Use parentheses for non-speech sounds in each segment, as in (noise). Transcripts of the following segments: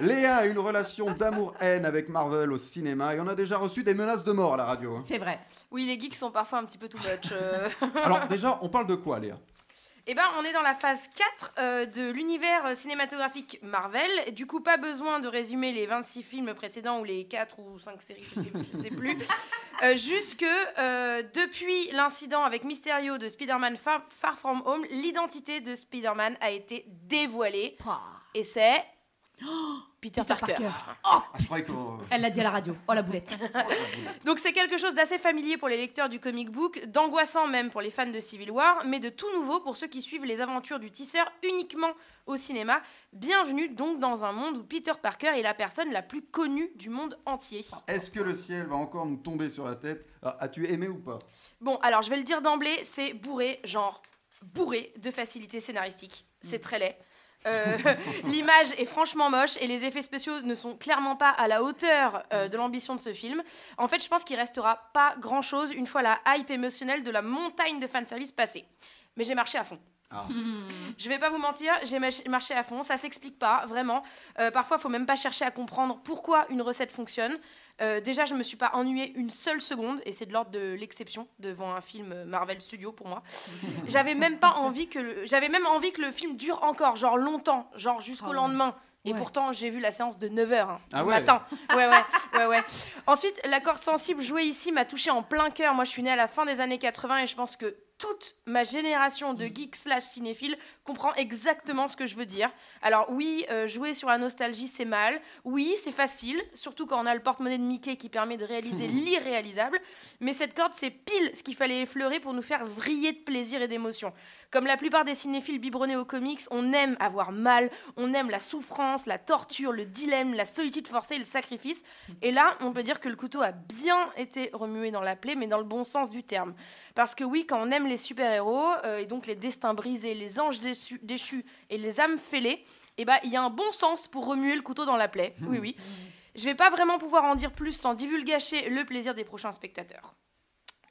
Léa a une relation d'amour-haine avec Marvel au cinéma et on a déjà reçu des menaces de mort à la radio. hein. C'est vrai. Oui, les geeks sont parfois un petit peu too much. euh. Alors déjà, on parle de quoi, Léa? Eh ben, on est dans la phase 4 euh, de l'univers euh, cinématographique Marvel. Du coup, pas besoin de résumer les 26 films précédents ou les 4 ou 5 séries, je sais, je sais plus. (laughs) Euh, juste que euh, depuis l'incident avec Mysterio de Spider-Man Far, Far From Home, l'identité de Spider-Man a été dévoilée. Et c'est... (gasps) Peter, Peter Parker. Parker. Ah, je croyais que... Elle l'a dit à la radio. Oh (laughs) la boulette. Donc c'est quelque chose d'assez familier pour les lecteurs du comic book, d'angoissant même pour les fans de Civil War, mais de tout nouveau pour ceux qui suivent les aventures du tisseur uniquement au cinéma. Bienvenue donc dans un monde où Peter Parker est la personne la plus connue du monde entier. Est-ce que le ciel va encore nous tomber sur la tête? Ah, As-tu aimé ou pas? Bon, alors je vais le dire d'emblée, c'est bourré, genre bourré de facilité scénaristique. C'est très laid. Euh, (laughs) L'image est franchement moche et les effets spéciaux ne sont clairement pas à la hauteur euh, de l'ambition de ce film. En fait, je pense qu'il restera pas grand chose une fois la hype émotionnelle de la montagne de fanservice passée. Mais j'ai marché à fond. Ah. (laughs) Je vais pas vous mentir, j'ai marché à fond. Ça s'explique pas, vraiment. Euh, parfois, faut même pas chercher à comprendre pourquoi une recette fonctionne. Euh, déjà, je me suis pas ennuyée une seule seconde, et c'est de l'ordre de l'exception devant un film euh, Marvel Studio pour moi. (laughs) J'avais même pas envie que le... j'avais même envie que le film dure encore, genre longtemps, genre jusqu'au Ah lendemain. Et Ouais. pourtant, j'ai vu la séance de 9h Ah du ouais. matin. Ouais, ouais, ouais, ouais. Ensuite, la corde sensible jouée ici m'a touché en plein cœur. Moi, je suis née à la fin des années 80 et je pense que toute ma génération de geeks slash cinéphiles comprend exactement ce que je veux dire. Alors oui, euh, jouer sur la nostalgie, c'est mal. Oui, c'est facile, surtout quand on a le porte-monnaie de Mickey qui permet de réaliser l'irréalisable. Mais cette corde, c'est pile ce qu'il fallait effleurer pour nous faire vriller de plaisir et d'émotion. Comme la plupart des cinéphiles biberonnés aux comics, on aime avoir mal, on aime la souffrance, la torture, le dilemme, la solitude forcée et le sacrifice. Et là, on peut dire que le couteau a bien été remué dans la plaie, mais dans le bon sens du terme. Parce que oui, quand on aime les super-héros, euh, et donc les destins brisés, les anges déçus, déchus et les âmes fêlées, eh ben, il y a un bon sens pour remuer le couteau dans la plaie. Oui, oui. Je vais pas vraiment pouvoir en dire plus sans divulgacher le plaisir des prochains spectateurs.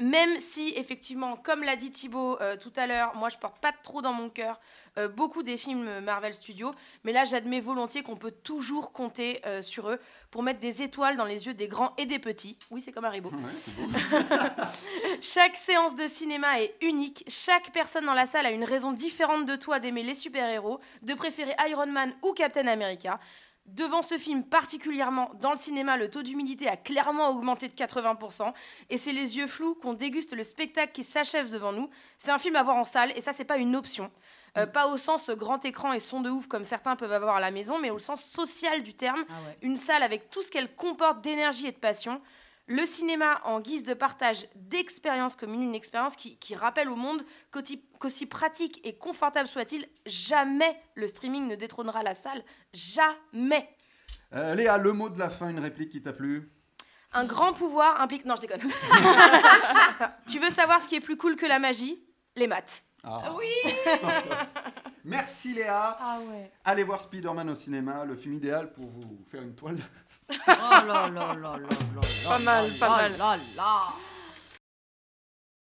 Même si, effectivement, comme l'a dit Thibaut euh, tout à l'heure, moi je porte pas trop dans mon cœur euh, beaucoup des films Marvel Studios, mais là j'admets volontiers qu'on peut toujours compter euh, sur eux pour mettre des étoiles dans les yeux des grands et des petits. Oui, c'est comme Haribo. Ouais. (laughs) Chaque séance de cinéma est unique. Chaque personne dans la salle a une raison différente de toi d'aimer les super-héros, de préférer Iron Man ou Captain America. Devant ce film particulièrement, dans le cinéma, le taux d'humidité a clairement augmenté de 80%. Et c'est les yeux flous qu'on déguste le spectacle qui s'achève devant nous. C'est un film à voir en salle, et ça, c'est pas une option. Euh, pas au sens grand écran et son de ouf comme certains peuvent avoir à la maison, mais au sens social du terme Ah ouais. une salle avec tout ce qu'elle comporte d'énergie et de passion. Le cinéma en guise de partage d'expérience commune, une expérience qui, qui rappelle au monde qu'aussi qu'aussi pratique et confortable soit-il, jamais le streaming ne détrônera la salle. Jamais. Euh, Léa, le mot de la fin, une réplique qui t'a plu? Un grand pouvoir implique... Non, je déconne. (laughs) tu veux savoir ce qui est plus cool que la magie? Les maths. Ah. Oui. (laughs) Merci Léa. Ah ouais. Allez voir Spider-Man au cinéma, le film idéal pour vous faire une toile. Oh là là là là là là. Pas mal, pas là mal. là là.